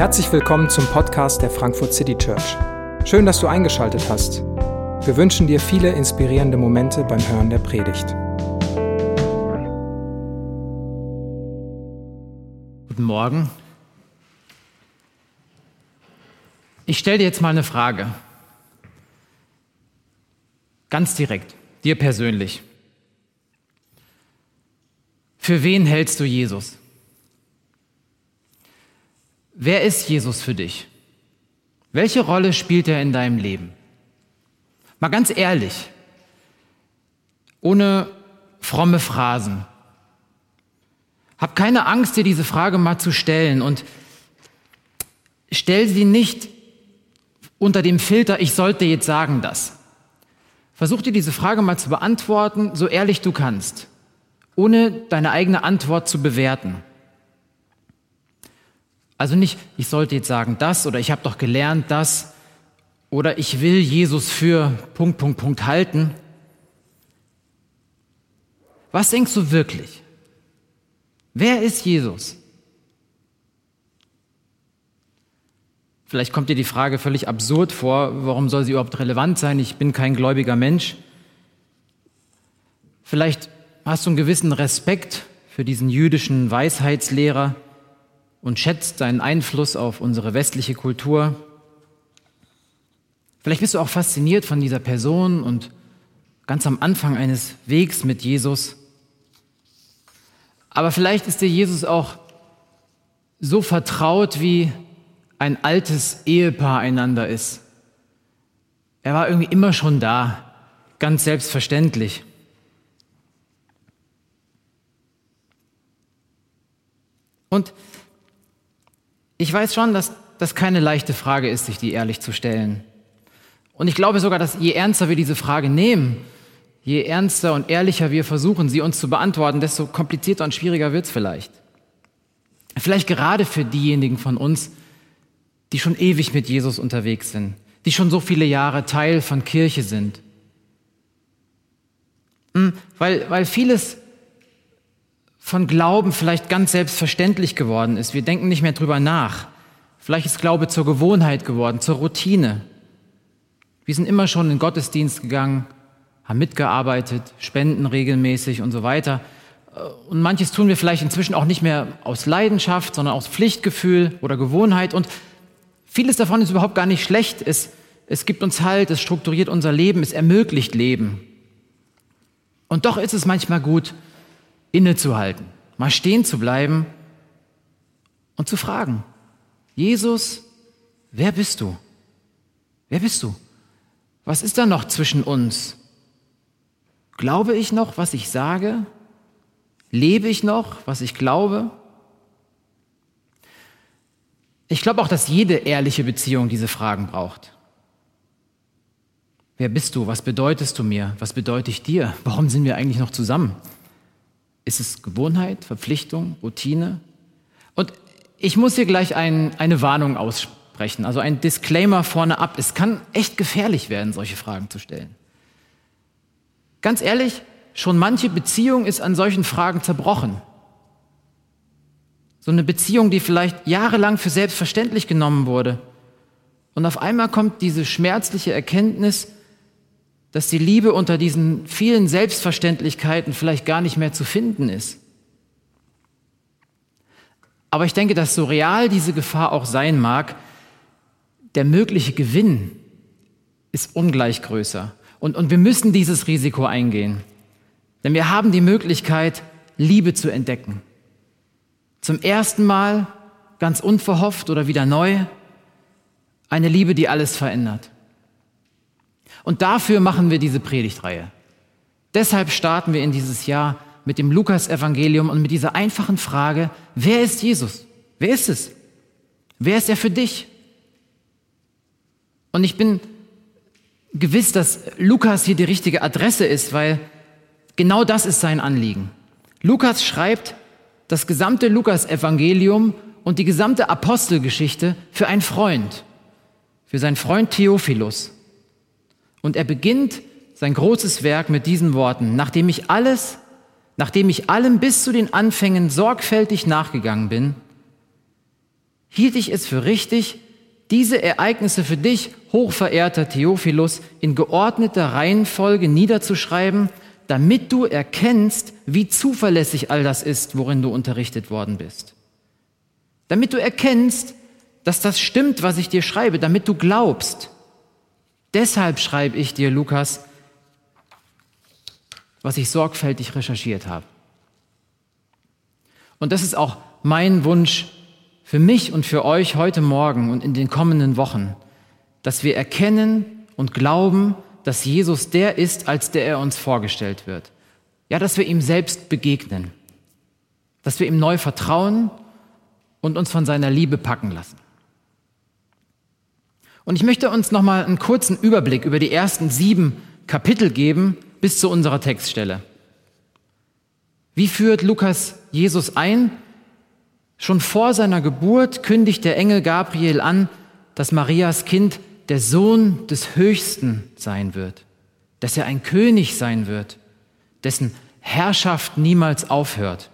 Herzlich willkommen zum Podcast der Frankfurt City Church. Schön, dass du eingeschaltet hast. Wir wünschen dir viele inspirierende Momente beim Hören der Predigt. Guten Morgen. Ich stelle dir jetzt mal eine Frage. Ganz direkt, dir persönlich. Für wen hältst du Jesus? Wer ist Jesus für dich? Welche Rolle spielt er in deinem Leben? Mal ganz ehrlich, ohne fromme Phrasen. Hab keine Angst, dir diese Frage mal zu stellen und stell sie nicht unter dem Filter, ich sollte jetzt sagen das. Versuch dir diese Frage mal zu beantworten, so ehrlich du kannst, ohne deine eigene Antwort zu bewerten. Also nicht, ich sollte jetzt sagen das oder ich habe doch gelernt das oder ich will Jesus für Punkt, Punkt, Punkt halten. Was denkst du wirklich? Wer ist Jesus? Vielleicht kommt dir die Frage völlig absurd vor, warum soll sie überhaupt relevant sein? Ich bin kein gläubiger Mensch. Vielleicht hast du einen gewissen Respekt für diesen jüdischen Weisheitslehrer, und schätzt seinen Einfluss auf unsere westliche Kultur. Vielleicht bist du auch fasziniert von dieser Person und ganz am Anfang eines Wegs mit Jesus. Aber vielleicht ist dir Jesus auch so vertraut, wie ein altes Ehepaar einander ist. Er war irgendwie immer schon da, ganz selbstverständlich. Und ich weiß schon, dass das keine leichte Frage ist, sich die ehrlich zu stellen. Und ich glaube sogar, dass je ernster wir diese Frage nehmen, je ernster und ehrlicher wir versuchen, sie uns zu beantworten, desto komplizierter und schwieriger wird es vielleicht. Vielleicht gerade für diejenigen von uns, die schon ewig mit Jesus unterwegs sind, die schon so viele Jahre Teil von Kirche sind. Hm, weil, weil vieles von Glauben vielleicht ganz selbstverständlich geworden ist. Wir denken nicht mehr drüber nach. Vielleicht ist Glaube zur Gewohnheit geworden, zur Routine. Wir sind immer schon in Gottesdienst gegangen, haben mitgearbeitet, spenden regelmäßig und so weiter. Und manches tun wir vielleicht inzwischen auch nicht mehr aus Leidenschaft, sondern aus Pflichtgefühl oder Gewohnheit. Und vieles davon ist überhaupt gar nicht schlecht. Es, es gibt uns Halt, es strukturiert unser Leben, es ermöglicht Leben. Und doch ist es manchmal gut, innezuhalten, mal stehen zu bleiben und zu fragen, Jesus, wer bist du? Wer bist du? Was ist da noch zwischen uns? Glaube ich noch, was ich sage? Lebe ich noch, was ich glaube? Ich glaube auch, dass jede ehrliche Beziehung diese Fragen braucht. Wer bist du? Was bedeutest du mir? Was bedeute ich dir? Warum sind wir eigentlich noch zusammen? Ist es Gewohnheit, Verpflichtung, Routine? Und ich muss hier gleich ein, eine Warnung aussprechen, also ein Disclaimer vorne ab. Es kann echt gefährlich werden, solche Fragen zu stellen. Ganz ehrlich, schon manche Beziehung ist an solchen Fragen zerbrochen. So eine Beziehung, die vielleicht jahrelang für selbstverständlich genommen wurde. Und auf einmal kommt diese schmerzliche Erkenntnis, dass die Liebe unter diesen vielen Selbstverständlichkeiten vielleicht gar nicht mehr zu finden ist. Aber ich denke, dass so real diese Gefahr auch sein mag, der mögliche Gewinn ist ungleich größer. Und, und wir müssen dieses Risiko eingehen. Denn wir haben die Möglichkeit, Liebe zu entdecken. Zum ersten Mal, ganz unverhofft oder wieder neu, eine Liebe, die alles verändert. Und dafür machen wir diese Predigtreihe. Deshalb starten wir in dieses Jahr mit dem Lukas-Evangelium und mit dieser einfachen Frage, wer ist Jesus? Wer ist es? Wer ist er für dich? Und ich bin gewiss, dass Lukas hier die richtige Adresse ist, weil genau das ist sein Anliegen. Lukas schreibt das gesamte Lukas-Evangelium und die gesamte Apostelgeschichte für einen Freund, für seinen Freund Theophilus. Und er beginnt sein großes Werk mit diesen Worten, nachdem ich alles, nachdem ich allem bis zu den Anfängen sorgfältig nachgegangen bin, hielt ich es für richtig, diese Ereignisse für dich, hochverehrter Theophilus, in geordneter Reihenfolge niederzuschreiben, damit du erkennst, wie zuverlässig all das ist, worin du unterrichtet worden bist. Damit du erkennst, dass das stimmt, was ich dir schreibe, damit du glaubst. Deshalb schreibe ich dir, Lukas, was ich sorgfältig recherchiert habe. Und das ist auch mein Wunsch für mich und für euch heute Morgen und in den kommenden Wochen, dass wir erkennen und glauben, dass Jesus der ist, als der er uns vorgestellt wird. Ja, dass wir ihm selbst begegnen, dass wir ihm neu vertrauen und uns von seiner Liebe packen lassen. Und ich möchte uns noch mal einen kurzen Überblick über die ersten sieben Kapitel geben bis zu unserer Textstelle. Wie führt Lukas Jesus ein? Schon vor seiner Geburt kündigt der Engel Gabriel an, dass Marias Kind der Sohn des Höchsten sein wird, dass er ein König sein wird, dessen Herrschaft niemals aufhört.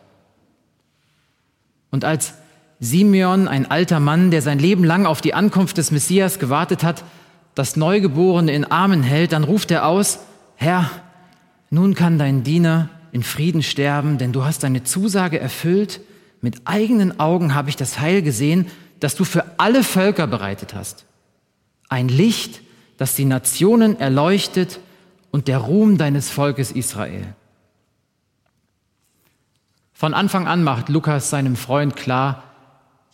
Und als Simeon, ein alter Mann, der sein Leben lang auf die Ankunft des Messias gewartet hat, das Neugeborene in Armen hält, dann ruft er aus, Herr, nun kann dein Diener in Frieden sterben, denn du hast deine Zusage erfüllt. Mit eigenen Augen habe ich das Heil gesehen, das du für alle Völker bereitet hast. Ein Licht, das die Nationen erleuchtet und der Ruhm deines Volkes Israel. Von Anfang an macht Lukas seinem Freund klar,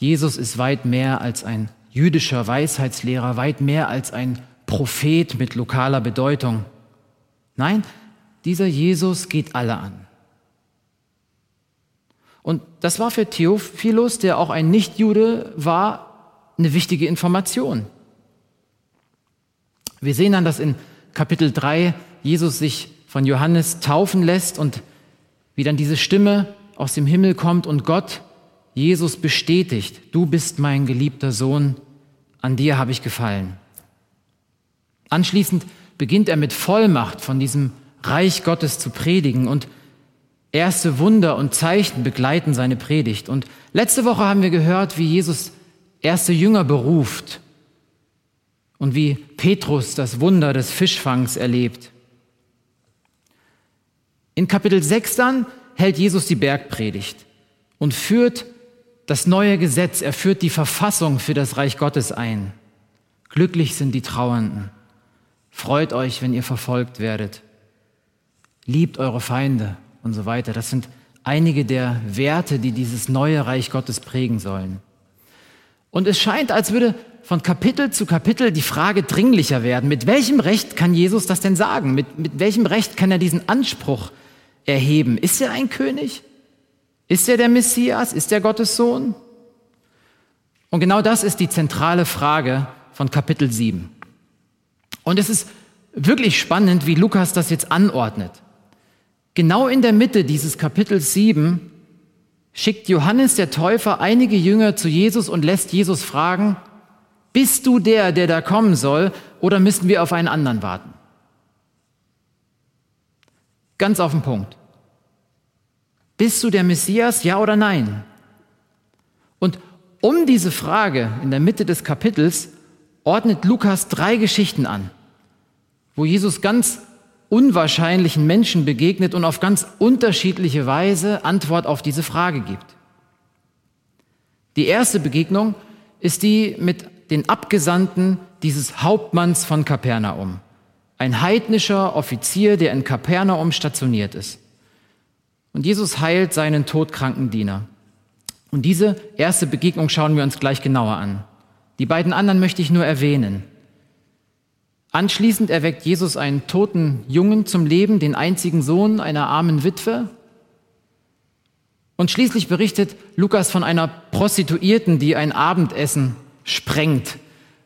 Jesus ist weit mehr als ein jüdischer Weisheitslehrer, weit mehr als ein Prophet mit lokaler Bedeutung. Nein, dieser Jesus geht alle an. Und das war für Theophilus, der auch ein Nichtjude war, eine wichtige Information. Wir sehen dann, dass in Kapitel 3 Jesus sich von Johannes taufen lässt und wie dann diese Stimme aus dem Himmel kommt und Gott Jesus bestätigt, du bist mein geliebter Sohn, an dir habe ich gefallen. Anschließend beginnt er mit Vollmacht von diesem Reich Gottes zu predigen und erste Wunder und Zeichen begleiten seine Predigt. Und letzte Woche haben wir gehört, wie Jesus erste Jünger beruft und wie Petrus das Wunder des Fischfangs erlebt. In Kapitel 6 dann hält Jesus die Bergpredigt und führt das neue Gesetz, er führt die Verfassung für das Reich Gottes ein. Glücklich sind die Trauernden. Freut euch, wenn ihr verfolgt werdet liebt eure Feinde und so weiter. Das sind einige der Werte, die dieses neue Reich Gottes prägen sollen. Und es scheint, als würde von Kapitel zu Kapitel die Frage dringlicher werden. Mit welchem Recht kann Jesus das denn sagen? Mit, mit welchem Recht kann er diesen Anspruch erheben? Ist er ein König? Ist er der Messias? Ist er Gottes Sohn? Und genau das ist die zentrale Frage von Kapitel 7. Und es ist wirklich spannend, wie Lukas das jetzt anordnet. Genau in der Mitte dieses Kapitels 7 schickt Johannes der Täufer einige Jünger zu Jesus und lässt Jesus fragen, bist du der, der da kommen soll, oder müssen wir auf einen anderen warten? Ganz auf den Punkt. Bist du der Messias, ja oder nein? Und um diese Frage in der Mitte des Kapitels ordnet Lukas drei Geschichten an, wo Jesus ganz unwahrscheinlichen Menschen begegnet und auf ganz unterschiedliche Weise Antwort auf diese Frage gibt. Die erste Begegnung ist die mit den Abgesandten dieses Hauptmanns von Kapernaum, ein heidnischer Offizier, der in Kapernaum stationiert ist. Und Jesus heilt seinen todkranken Diener. Und diese erste Begegnung schauen wir uns gleich genauer an. Die beiden anderen möchte ich nur erwähnen. Anschließend erweckt Jesus einen toten Jungen zum Leben, den einzigen Sohn einer armen Witwe. Und schließlich berichtet Lukas von einer Prostituierten, die ein Abendessen sprengt,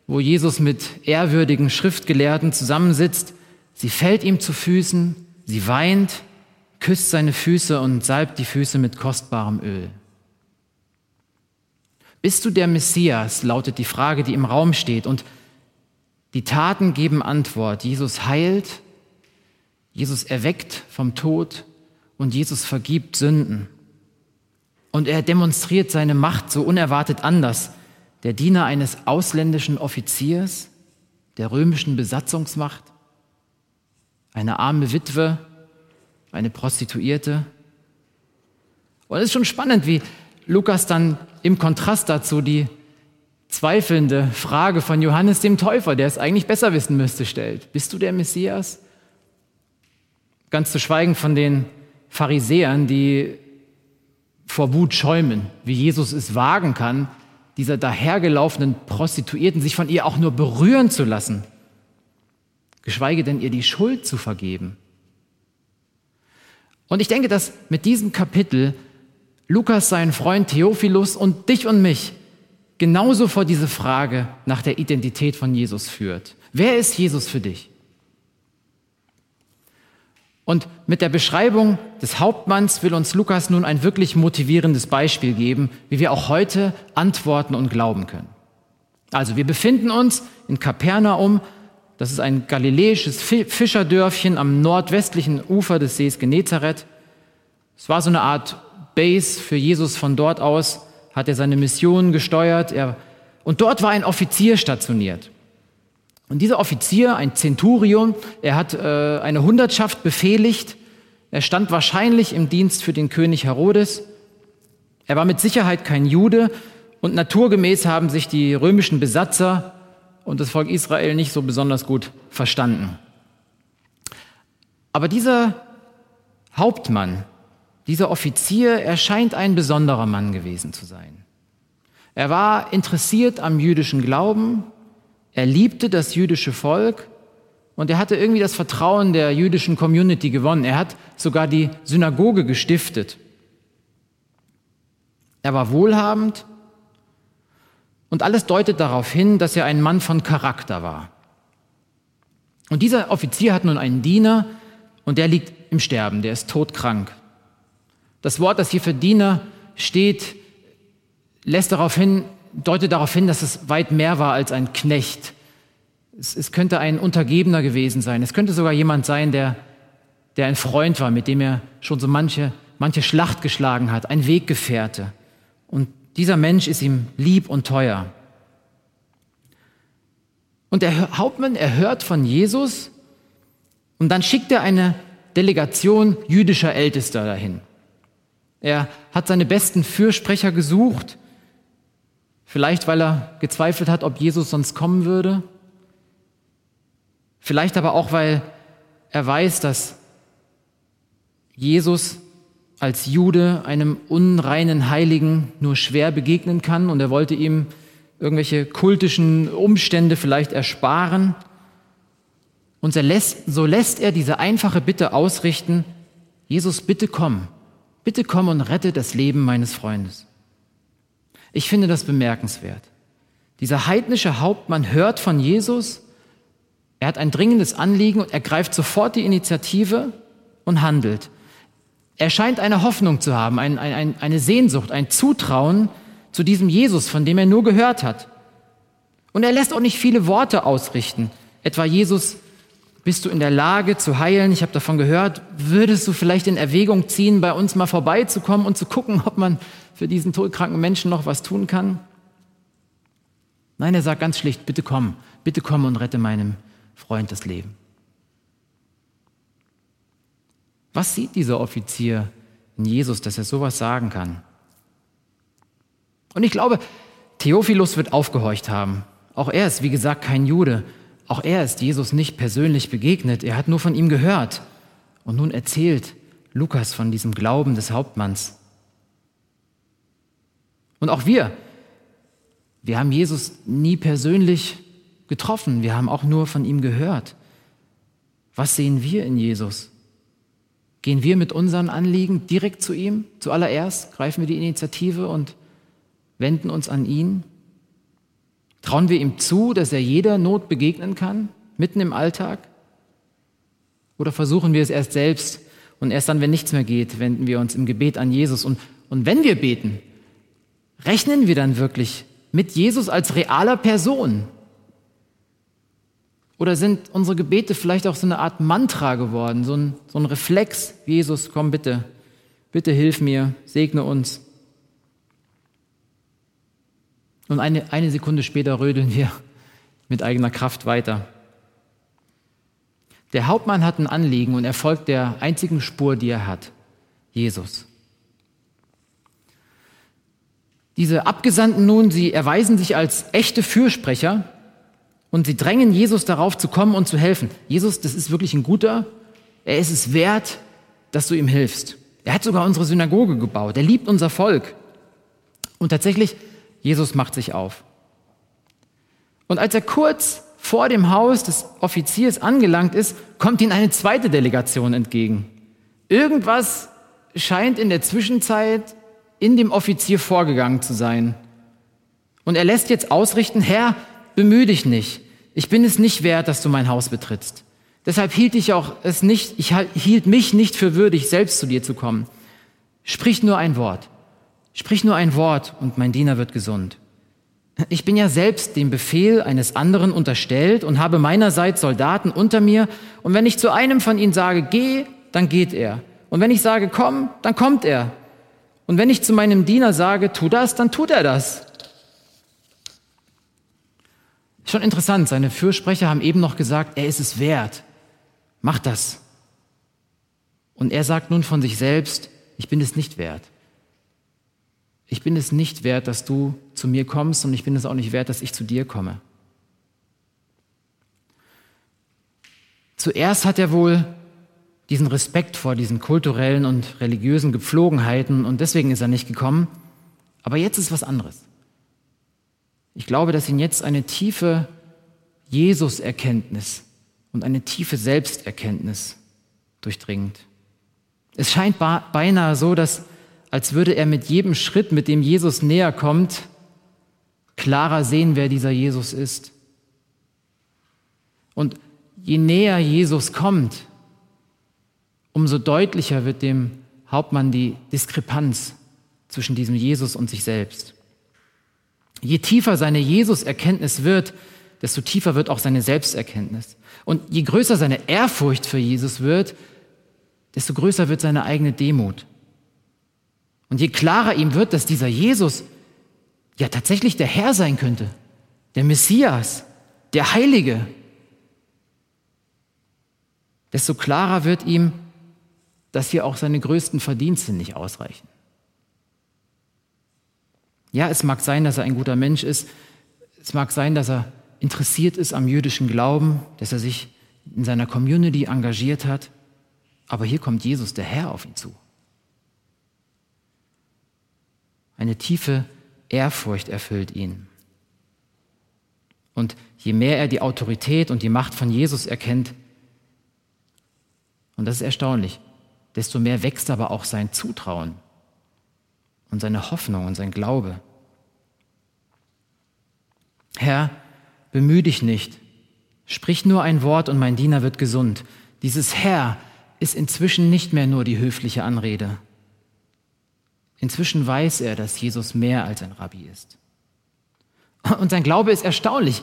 wo Jesus mit ehrwürdigen Schriftgelehrten zusammensitzt. Sie fällt ihm zu Füßen, sie weint, küsst seine Füße und salbt die Füße mit kostbarem Öl. Bist du der Messias, lautet die Frage, die im Raum steht. Und die Taten geben Antwort. Jesus heilt, Jesus erweckt vom Tod und Jesus vergibt Sünden. Und er demonstriert seine Macht so unerwartet anders, der Diener eines ausländischen Offiziers der römischen Besatzungsmacht, eine arme Witwe, eine Prostituierte. Und es ist schon spannend, wie Lukas dann im Kontrast dazu die zweifelnde Frage von Johannes dem Täufer, der es eigentlich besser wissen müsste, stellt. Bist du der Messias? Ganz zu schweigen von den Pharisäern, die vor Wut schäumen, wie Jesus es wagen kann, dieser dahergelaufenen Prostituierten sich von ihr auch nur berühren zu lassen, geschweige denn ihr die Schuld zu vergeben. Und ich denke, dass mit diesem Kapitel Lukas seinen Freund Theophilus und dich und mich genauso vor diese Frage nach der Identität von Jesus führt. Wer ist Jesus für dich? Und mit der Beschreibung des Hauptmanns will uns Lukas nun ein wirklich motivierendes Beispiel geben, wie wir auch heute antworten und glauben können. Also wir befinden uns in Kapernaum, das ist ein galiläisches Fischerdörfchen am nordwestlichen Ufer des Sees Genezareth. Es war so eine Art Base für Jesus. Von dort aus hat er seine Mission gesteuert. Er, und dort war ein Offizier stationiert. Und dieser Offizier, ein Zenturion, er hat äh, eine Hundertschaft befehligt. Er stand wahrscheinlich im Dienst für den König Herodes. Er war mit Sicherheit kein Jude und naturgemäß haben sich die römischen Besatzer und das Volk Israel nicht so besonders gut verstanden. Aber dieser Hauptmann, dieser Offizier, er scheint ein besonderer Mann gewesen zu sein. Er war interessiert am jüdischen Glauben, er liebte das jüdische Volk und er hatte irgendwie das Vertrauen der jüdischen Community gewonnen. Er hat sogar die Synagoge gestiftet. Er war wohlhabend und alles deutet darauf hin, dass er ein Mann von Charakter war. Und dieser Offizier hat nun einen Diener und der liegt im Sterben, der ist todkrank. Das Wort, das hier für Diener steht, lässt darauf hin, deutet darauf hin, dass es weit mehr war als ein Knecht. Es, es könnte ein Untergebener gewesen sein. Es könnte sogar jemand sein, der, der ein Freund war, mit dem er schon so manche, manche Schlacht geschlagen hat, ein Weggefährte. Und dieser Mensch ist ihm lieb und teuer. Und der Hauptmann, er hört von Jesus und dann schickt er eine Delegation jüdischer Ältester dahin. Er hat seine besten Fürsprecher gesucht Vielleicht, weil er gezweifelt hat, ob Jesus sonst kommen würde. Vielleicht aber auch, weil er weiß, dass Jesus als Jude einem unreinen Heiligen nur schwer begegnen kann und er wollte ihm irgendwelche kultischen Umstände vielleicht ersparen. Und so lässt, er diese einfache Bitte ausrichten, Jesus, bitte komm, bitte komm und rette das Leben meines Freundes. Ich finde das bemerkenswert. Dieser heidnische Hauptmann hört von Jesus, er hat ein dringendes Anliegen und ergreift sofort die Initiative und handelt. Er scheint eine Hoffnung zu haben, ein, ein, eine Sehnsucht, ein Zutrauen zu diesem Jesus, von dem er nur gehört hat. Und er lässt auch nicht viele Worte ausrichten. Etwa Jesus, bist du in der Lage zu heilen? Ich habe davon gehört. Würdest du vielleicht in Erwägung ziehen, bei uns mal vorbeizukommen und zu gucken, ob man für diesen todkranken Menschen noch was tun kann? Nein, er sagt ganz schlicht, bitte komm, bitte komm und rette meinem Freund das Leben. Was sieht dieser Offizier in Jesus, dass er sowas sagen kann? Und ich glaube, Theophilus wird aufgehorcht haben. Auch er ist, wie gesagt, kein Jude. Auch er ist Jesus nicht persönlich begegnet, er hat nur von ihm gehört. Und nun erzählt Lukas von diesem Glauben des Hauptmanns. Und auch wir, wir haben Jesus nie persönlich getroffen, wir haben auch nur von ihm gehört. Was sehen wir in Jesus? Gehen wir mit unseren Anliegen direkt zu ihm? Zuallererst greifen wir die Initiative und wenden uns an ihn? Trauen wir ihm zu, dass er jeder Not begegnen kann, mitten im Alltag? Oder versuchen wir es erst selbst und erst dann, wenn nichts mehr geht, wenden wir uns im Gebet an Jesus? Und, und wenn wir beten, rechnen wir dann wirklich mit Jesus als realer Person? Oder sind unsere Gebete vielleicht auch so eine Art Mantra geworden, so ein, so ein Reflex? Jesus, komm bitte, bitte hilf mir, segne uns. Und eine, eine Sekunde später rödeln wir mit eigener Kraft weiter. Der Hauptmann hat ein Anliegen und er folgt der einzigen Spur, die er hat, Jesus. Diese Abgesandten nun, sie erweisen sich als echte Fürsprecher und sie drängen Jesus darauf zu kommen und zu helfen. Jesus, das ist wirklich ein guter, er ist es wert, dass du ihm hilfst. Er hat sogar unsere Synagoge gebaut, er liebt unser Volk. Und tatsächlich, Jesus macht sich auf. Und als er kurz vor dem Haus des Offiziers angelangt ist, kommt ihm eine zweite Delegation entgegen. Irgendwas scheint in der Zwischenzeit in dem Offizier vorgegangen zu sein. Und er lässt jetzt ausrichten, Herr, bemühe dich nicht. Ich bin es nicht wert, dass du mein Haus betrittst. Deshalb hielt ich auch es nicht, ich hielt mich nicht für würdig, selbst zu dir zu kommen. Sprich nur ein Wort. Sprich nur ein Wort und mein Diener wird gesund. Ich bin ja selbst dem Befehl eines anderen unterstellt und habe meinerseits Soldaten unter mir. Und wenn ich zu einem von ihnen sage, geh, dann geht er. Und wenn ich sage, komm, dann kommt er. Und wenn ich zu meinem Diener sage, tu das, dann tut er das. Schon interessant, seine Fürsprecher haben eben noch gesagt, er ist es wert. Mach das. Und er sagt nun von sich selbst, ich bin es nicht wert. Ich bin es nicht wert, dass du zu mir kommst und ich bin es auch nicht wert, dass ich zu dir komme. Zuerst hat er wohl diesen Respekt vor diesen kulturellen und religiösen Gepflogenheiten und deswegen ist er nicht gekommen. Aber jetzt ist was anderes. Ich glaube, dass ihn jetzt eine tiefe Jesus-Erkenntnis und eine tiefe Selbsterkenntnis durchdringt. Es scheint beinahe so, dass als würde er mit jedem Schritt, mit dem Jesus näher kommt, klarer sehen, wer dieser Jesus ist. Und je näher Jesus kommt, umso deutlicher wird dem Hauptmann die Diskrepanz zwischen diesem Jesus und sich selbst. Je tiefer seine Jesus-Erkenntnis wird, desto tiefer wird auch seine Selbsterkenntnis. Und je größer seine Ehrfurcht für Jesus wird, desto größer wird seine eigene Demut. Und je klarer ihm wird, dass dieser Jesus ja tatsächlich der Herr sein könnte, der Messias, der Heilige, desto klarer wird ihm, dass hier auch seine größten Verdienste nicht ausreichen. Ja, es mag sein, dass er ein guter Mensch ist. Es mag sein, dass er interessiert ist am jüdischen Glauben, dass er sich in seiner Community engagiert hat. Aber hier kommt Jesus, der Herr, auf ihn zu. Eine tiefe Ehrfurcht erfüllt ihn. Und je mehr er die Autorität und die Macht von Jesus erkennt, und das ist erstaunlich, desto mehr wächst aber auch sein Zutrauen und seine Hoffnung und sein Glaube. Herr, bemühe dich nicht, sprich nur ein Wort und mein Diener wird gesund. Dieses Herr ist inzwischen nicht mehr nur die höfliche Anrede. Inzwischen weiß er, dass Jesus mehr als ein Rabbi ist. Und sein Glaube ist erstaunlich.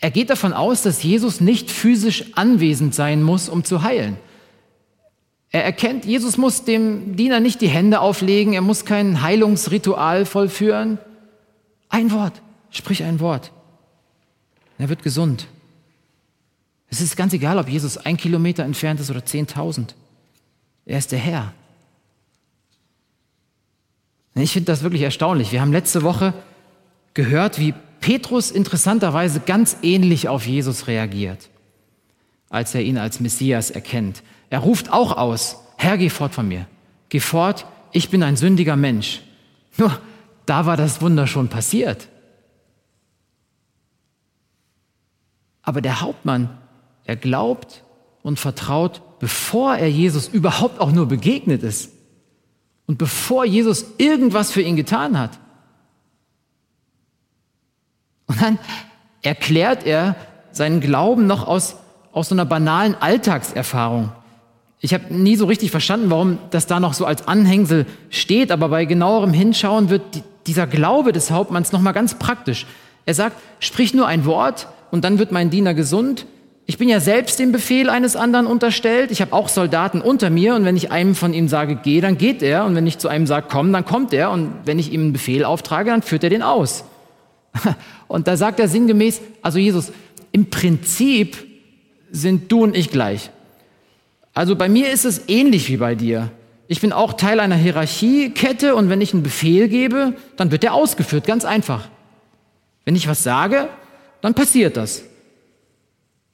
Er geht davon aus, dass Jesus nicht physisch anwesend sein muss, um zu heilen. Er erkennt, Jesus muss dem Diener nicht die Hände auflegen, er muss kein Heilungsritual vollführen. Ein Wort, sprich ein Wort. Er wird gesund. Es ist ganz egal, ob Jesus ein Kilometer entfernt ist oder zehntausend. Er ist der Herr. Ich finde das wirklich erstaunlich. Wir haben letzte Woche gehört, wie Petrus interessanterweise ganz ähnlich auf Jesus reagiert, als er ihn als Messias erkennt. Er ruft auch aus, Herr, geh fort von mir. Geh fort, ich bin ein sündiger Mensch. Nur, da war das Wunder schon passiert. Aber der Hauptmann, er glaubt und vertraut, bevor er Jesus überhaupt auch nur begegnet ist und bevor Jesus irgendwas für ihn getan hat. Und dann erklärt er seinen Glauben noch aus, aus so einer banalen Alltagserfahrung. Ich habe nie so richtig verstanden, warum das da noch so als Anhängsel steht, aber bei genauerem Hinschauen wird dieser Glaube des Hauptmanns nochmal ganz praktisch. Er sagt, sprich nur ein Wort und dann wird mein Diener gesund. Ich bin ja selbst dem Befehl eines anderen unterstellt. Ich habe auch Soldaten unter mir und wenn ich einem von ihnen sage, geh, dann geht er. Und wenn ich zu einem sage, komm, dann kommt er. Und wenn ich ihm einen Befehl auftrage, dann führt er den aus. Und da sagt er sinngemäß, also Jesus, im Prinzip sind du und ich gleich. Also bei mir ist es ähnlich wie bei dir. Ich bin auch Teil einer Hierarchiekette und wenn ich einen Befehl gebe, dann wird der ausgeführt, ganz einfach. Wenn ich was sage, dann passiert das.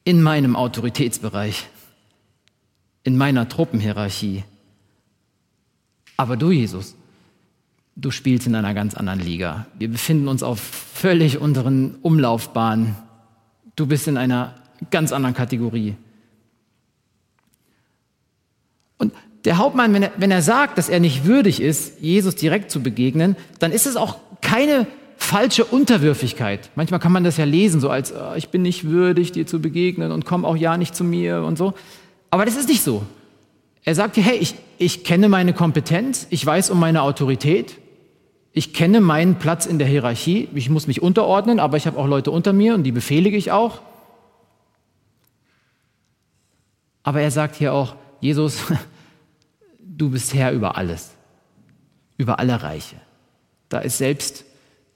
In meinem Autoritätsbereich, in meiner Truppenhierarchie. Aber du, Jesus, du spielst in einer ganz anderen Liga. Wir befinden uns auf völlig unteren Umlaufbahnen. Du bist in einer ganz anderen Kategorie. Und der Hauptmann, wenn er, wenn er sagt, dass er nicht würdig ist, Jesus direkt zu begegnen, dann ist es auch keine falsche Unterwürfigkeit. Manchmal kann man das ja lesen, so als, oh, ich bin nicht würdig, dir zu begegnen und komm auch ja nicht zu mir und so. Aber das ist nicht so. Er sagt dir, hey, ich, ich kenne meine Kompetenz, ich weiß um meine Autorität, ich kenne meinen Platz in der Hierarchie, ich muss mich unterordnen, aber ich habe auch Leute unter mir und die befehlige ich auch. Aber er sagt hier auch, Jesus, du bist Herr über alles, über alle Reiche. Da ist selbst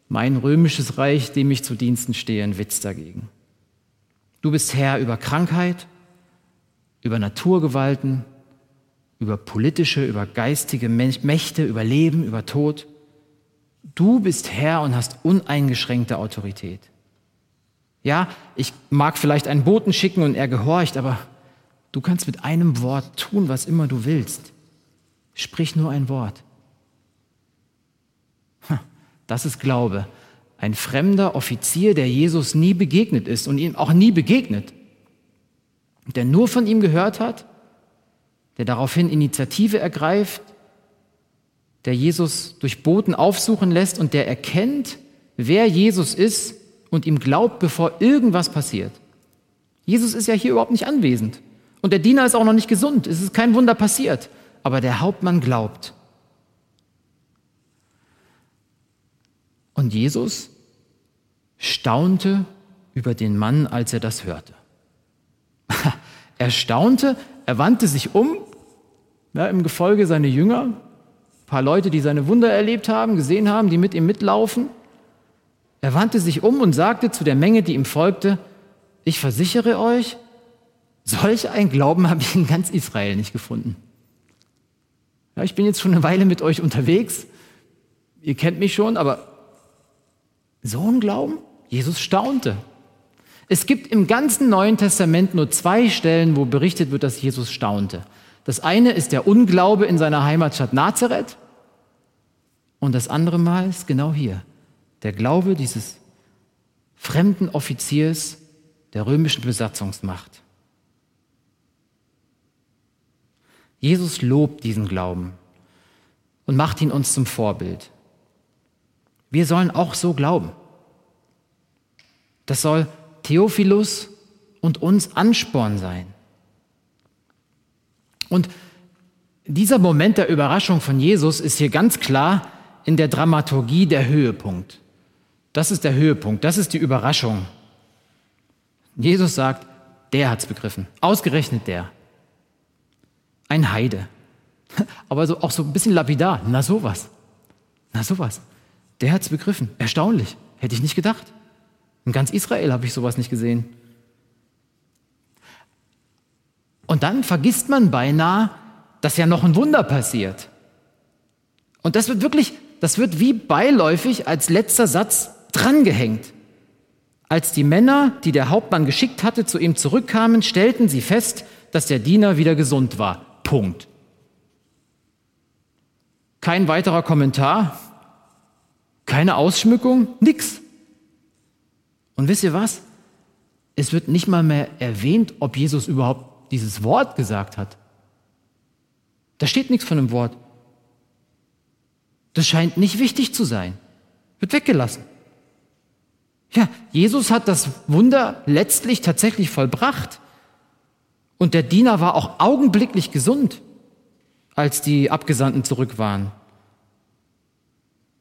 mein römisches Reich, dem ich zu Diensten stehe, ein Witz dagegen. Du bist Herr über Krankheit, über Naturgewalten, über politische, über geistige Mächte, über Leben, über Tod. Du bist Herr und hast uneingeschränkte Autorität. Ja, ich mag vielleicht einen Boten schicken und er gehorcht, aber Du kannst mit einem Wort tun, was immer du willst. Sprich nur ein Wort. Das ist Glaube. Ein fremder Offizier, der Jesus nie begegnet ist und ihm auch nie begegnet, der nur von ihm gehört hat, der daraufhin Initiative ergreift, der Jesus durch Boten aufsuchen lässt und der erkennt, wer Jesus ist und ihm glaubt, bevor irgendwas passiert. Jesus ist ja hier überhaupt nicht anwesend. Und der Diener ist auch noch nicht gesund. Es ist kein Wunder passiert. Aber der Hauptmann glaubt. Und Jesus staunte über den Mann, als er das hörte. er staunte, er wandte sich um, ja, im Gefolge seine Jünger, ein paar Leute, die seine Wunder erlebt haben, gesehen haben, die mit ihm mitlaufen. Er wandte sich um und sagte zu der Menge, die ihm folgte, ich versichere euch, Solch ein Glauben habe ich in ganz Israel nicht gefunden. Ja, ich bin jetzt schon eine Weile mit euch unterwegs. Ihr kennt mich schon, aber so ein Glauben? Jesus staunte. Es gibt im ganzen Neuen Testament nur zwei Stellen, wo berichtet wird, dass Jesus staunte. Das eine ist der Unglaube in seiner Heimatstadt Nazareth und das andere Mal ist genau hier der Glaube dieses fremden Offiziers der römischen Besatzungsmacht. Jesus lobt diesen Glauben und macht ihn uns zum Vorbild. Wir sollen auch so glauben. Das soll Theophilus und uns Ansporn sein. Und dieser Moment der Überraschung von Jesus ist hier ganz klar in der Dramaturgie der Höhepunkt. Das ist der Höhepunkt, das ist die Überraschung. Jesus sagt, der hat's begriffen, ausgerechnet der ein Heide. Aber so, auch so ein bisschen lapidar. Na sowas. Na sowas. Der hat's begriffen. Erstaunlich. Hätte ich nicht gedacht. In ganz Israel habe ich sowas nicht gesehen. Und dann vergisst man beinahe, dass ja noch ein Wunder passiert. Und das wird wirklich, das wird wie beiläufig als letzter Satz drangehängt. Als die Männer, die der Hauptmann geschickt hatte, zu ihm zurückkamen, stellten sie fest, dass der Diener wieder gesund war. Punkt. Kein weiterer Kommentar, keine Ausschmückung, nix. Und wisst ihr was? Es wird nicht mal mehr erwähnt, ob Jesus überhaupt dieses Wort gesagt hat. Da steht nichts von dem Wort. Das scheint nicht wichtig zu sein. Wird weggelassen. Ja, Jesus hat das Wunder letztlich tatsächlich vollbracht. Und der Diener war auch augenblicklich gesund, als die Abgesandten zurück waren.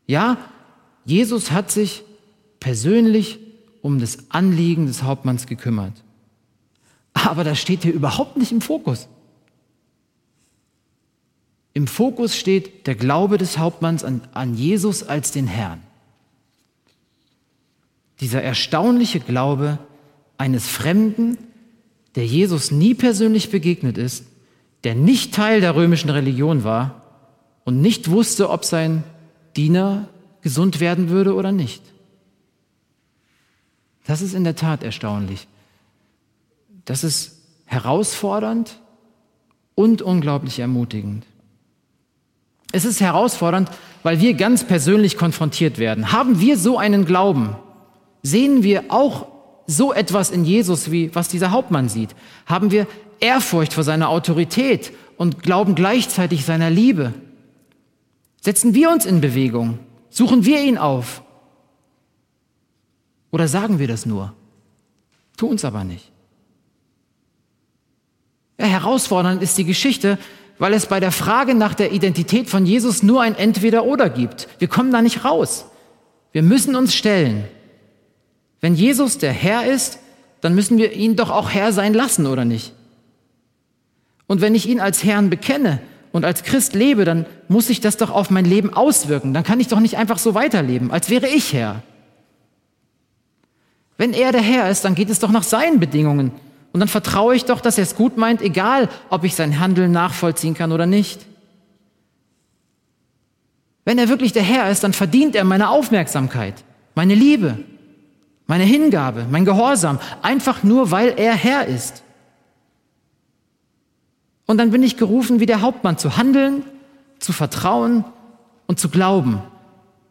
Ja, Jesus hat sich persönlich um das Anliegen des Hauptmanns gekümmert. Aber das steht hier überhaupt nicht im Fokus. Im Fokus steht der Glaube des Hauptmanns an, an Jesus als den Herrn. Dieser erstaunliche Glaube eines Fremden, der Jesus nie persönlich begegnet ist, der nicht Teil der römischen Religion war und nicht wusste, ob sein Diener gesund werden würde oder nicht. Das ist in der Tat erstaunlich. Das ist herausfordernd und unglaublich ermutigend. Es ist herausfordernd, weil wir ganz persönlich konfrontiert werden. Haben wir so einen Glauben? Sehen wir auch so etwas in Jesus, wie was dieser Hauptmann sieht? Haben wir Ehrfurcht vor seiner Autorität und glauben gleichzeitig seiner Liebe? Setzen wir uns in Bewegung? Suchen wir ihn auf? Oder sagen wir das nur? Tun es aber nicht. Ja, herausfordernd ist die Geschichte, weil es bei der Frage nach der Identität von Jesus nur ein Entweder-Oder gibt. Wir kommen da nicht raus. Wir müssen uns stellen. Wenn Jesus der Herr ist, dann müssen wir ihn doch auch Herr sein lassen, oder nicht? Und wenn ich ihn als Herrn bekenne und als Christ lebe, dann muss sich das doch auf mein Leben auswirken. Dann kann ich doch nicht einfach so weiterleben, als wäre ich Herr. Wenn er der Herr ist, dann geht es doch nach seinen Bedingungen. Und dann vertraue ich doch, dass er es gut meint, egal ob ich sein Handeln nachvollziehen kann oder nicht. Wenn er wirklich der Herr ist, dann verdient er meine Aufmerksamkeit, meine Liebe, meine Hingabe, mein Gehorsam, einfach nur, weil er Herr ist. Und dann bin ich gerufen, wie der Hauptmann zu handeln, zu vertrauen und zu glauben,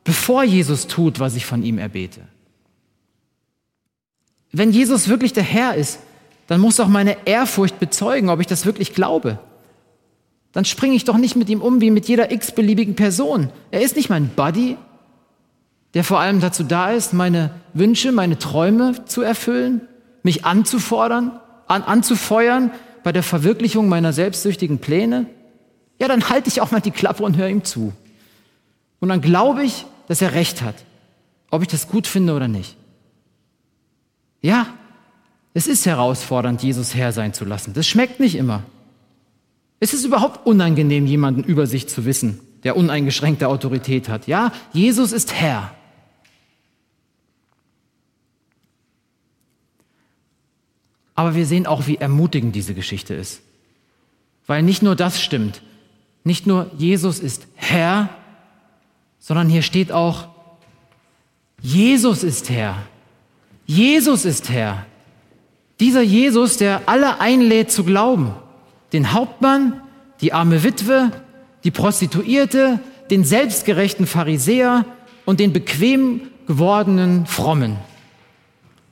bevor Jesus tut, was ich von ihm erbete. Wenn Jesus wirklich der Herr ist, dann muss auch meine Ehrfurcht bezeugen, ob ich das wirklich glaube. Dann springe ich doch nicht mit ihm um wie mit jeder x-beliebigen Person. Er ist nicht mein Buddy, der vor allem dazu da ist, meine Wünsche, meine Träume zu erfüllen, mich anzufordern, an, anzufeuern bei der Verwirklichung meiner selbstsüchtigen Pläne, ja, dann halte ich auch mal die Klappe und höre ihm zu. Und dann glaube ich, dass er recht hat, ob ich das gut finde oder nicht. Ja, es ist herausfordernd, Jesus Herr sein zu lassen. Das schmeckt nicht immer. Es ist überhaupt unangenehm, jemanden über sich zu wissen, der uneingeschränkte Autorität hat. Ja, Jesus ist Herr. Aber wir sehen auch, wie ermutigend diese Geschichte ist. Weil nicht nur das stimmt. Nicht nur Jesus ist Herr, sondern hier steht auch, Jesus ist Herr. Jesus ist Herr. Dieser Jesus, der alle einlädt zu glauben. Den Hauptmann, die arme Witwe, die Prostituierte, den selbstgerechten Pharisäer und den bequem gewordenen Frommen.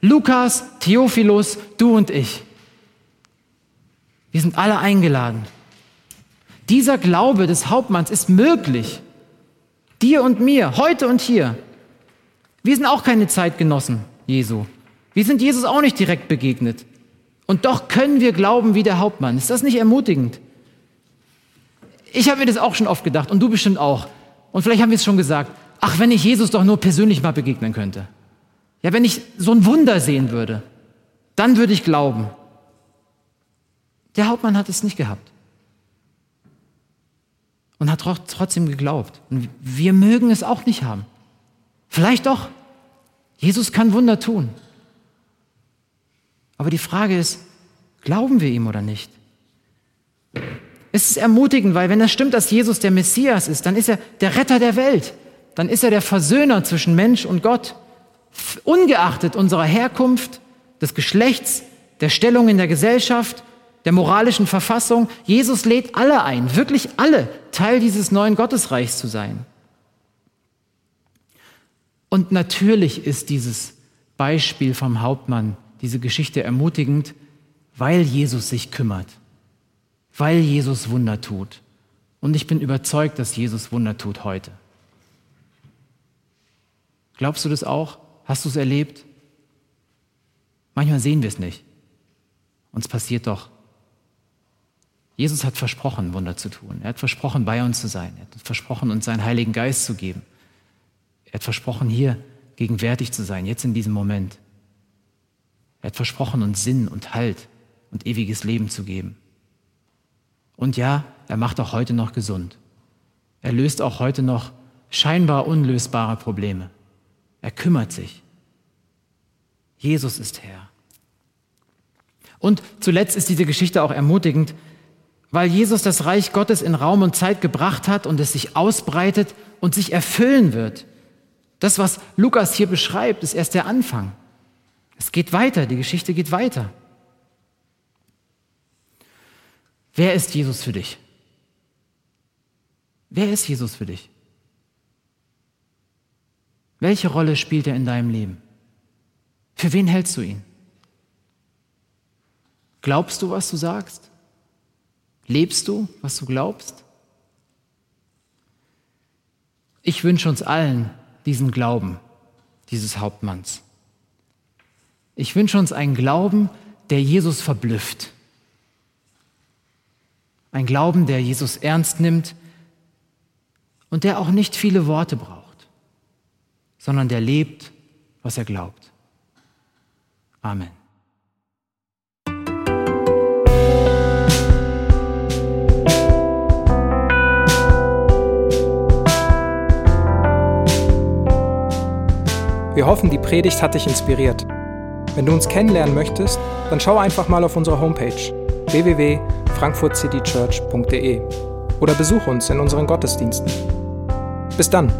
Lukas, Theophilus, du und ich. Wir sind alle eingeladen. Dieser Glaube des Hauptmanns ist möglich. Dir und mir, heute und hier. Wir sind auch keine Zeitgenossen Jesu. Wir sind Jesus auch nicht direkt begegnet. Und doch können wir glauben wie der Hauptmann. Ist das nicht ermutigend? Ich habe mir das auch schon oft gedacht und du bestimmt auch. Und vielleicht haben wir es schon gesagt. Ach, wenn ich Jesus doch nur persönlich mal begegnen könnte. Ja, wenn ich so ein Wunder sehen würde, dann würde ich glauben. Der Hauptmann hat es nicht gehabt. Und hat trotzdem geglaubt. Und wir mögen es auch nicht haben. Vielleicht doch. Jesus kann Wunder tun. Aber die Frage ist, glauben wir ihm oder nicht? Es ist ermutigend, weil wenn es stimmt, dass Jesus der Messias ist, dann ist er der Retter der Welt. Dann ist er der Versöhner zwischen Mensch und Gott ungeachtet unserer Herkunft, des Geschlechts, der Stellung in der Gesellschaft, der moralischen Verfassung. Jesus lädt alle ein, wirklich alle, Teil dieses neuen Gottesreichs zu sein. Und natürlich ist dieses Beispiel vom Hauptmann, diese Geschichte ermutigend, weil Jesus sich kümmert, weil Jesus Wunder tut. Und ich bin überzeugt, dass Jesus Wunder tut heute. Glaubst du das auch? Hast du es erlebt? Manchmal sehen wir es nicht. Uns passiert doch. Jesus hat versprochen, Wunder zu tun. Er hat versprochen, bei uns zu sein. Er hat versprochen, uns seinen Heiligen Geist zu geben. Er hat versprochen, hier gegenwärtig zu sein, jetzt in diesem Moment. Er hat versprochen, uns Sinn und Halt und ewiges Leben zu geben. Und ja, er macht auch heute noch gesund. Er löst auch heute noch scheinbar unlösbare Probleme. Er kümmert sich. Jesus ist Herr. Und zuletzt ist diese Geschichte auch ermutigend, weil Jesus das Reich Gottes in Raum und Zeit gebracht hat und es sich ausbreitet und sich erfüllen wird. Das, was Lukas hier beschreibt, ist erst der Anfang. Es geht weiter, die Geschichte geht weiter. Wer ist Jesus für dich? Wer ist Jesus für dich? Welche Rolle spielt er in deinem Leben? Für wen hältst du ihn? Glaubst du, was du sagst? Lebst du, was du glaubst? Ich wünsche uns allen diesen Glauben dieses Hauptmanns. Ich wünsche uns einen Glauben, der Jesus verblüfft. Ein Glauben, der Jesus ernst nimmt und der auch nicht viele Worte braucht, sondern der lebt, was er glaubt. Amen. Wir hoffen, die Predigt hat dich inspiriert. Wenn du uns kennenlernen möchtest, dann schau einfach mal auf unsere Homepage www.frankfurtcitychurch.de oder besuch uns in unseren Gottesdiensten. Bis dann!